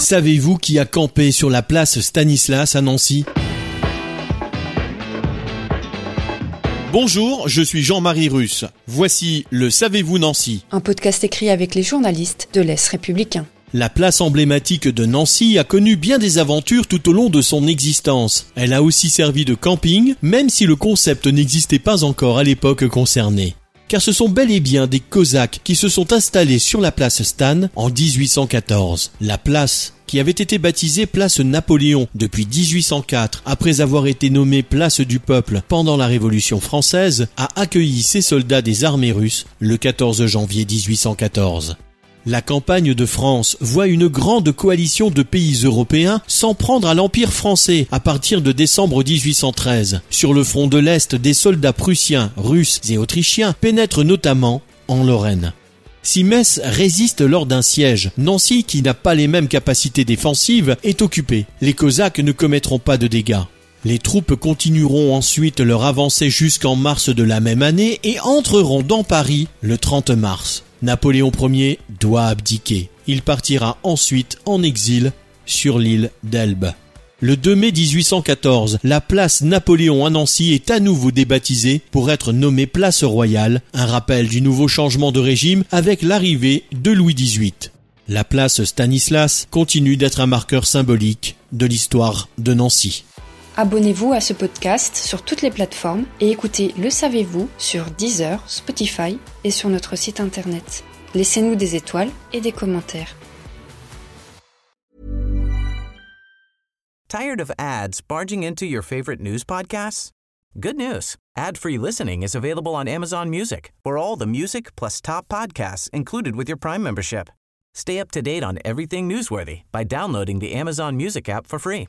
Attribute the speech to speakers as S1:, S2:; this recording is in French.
S1: Savez-vous qui a campé sur la place Stanislas à Nancy Bonjour, je suis Jean-Marie Russe. Voici le Savez-vous Nancy
S2: Un podcast écrit avec les journalistes de l'Est républicain.
S1: La place emblématique de Nancy a connu bien des aventures tout au long de son existence. Elle a aussi servi de camping, même si le concept n'existait pas encore à l'époque concernée. Car ce sont bel et bien des Cosaques qui se sont installés sur la place Stan en 1814. La place qui avait été baptisée place Napoléon depuis 1804, après avoir été nommée place du peuple pendant la Révolution française, a accueilli ses soldats des armées russes le 14 janvier 1814. La campagne de France voit une grande coalition de pays européens s'en prendre à l'Empire français à partir de décembre 1813. Sur le front de l'Est, des soldats prussiens, russes et autrichiens pénètrent notamment en Lorraine. Si Metz résiste lors d'un siège, Nancy, qui n'a pas les mêmes capacités défensives, est occupée. Les Cosaques ne commettront pas de dégâts. Les troupes continueront ensuite leur avancée jusqu'en mars de la même année et entreront dans Paris le 30 mars. Napoléon Ier doit abdiquer. Il partira ensuite en exil sur l'île d'Elbe. Le 2 mai 1814, la place Napoléon à Nancy est à nouveau débaptisée pour être nommée place royale, un rappel du nouveau changement de régime avec l'arrivée de Louis XVIII. La place Stanislas continue d'être un marqueur symbolique de l'histoire de Nancy.
S2: Abonnez-vous à ce podcast sur toutes les plateformes et écoutez Le Savez-vous sur Deezer, Spotify et sur notre site internet. Laissez-nous des étoiles et des commentaires.
S3: Tired of ads barging into your favorite news podcasts? Good news. Ad-free listening is available on Amazon Music for all the music plus top podcasts included with your Prime membership. Stay up to date on everything newsworthy by downloading the Amazon Music app for free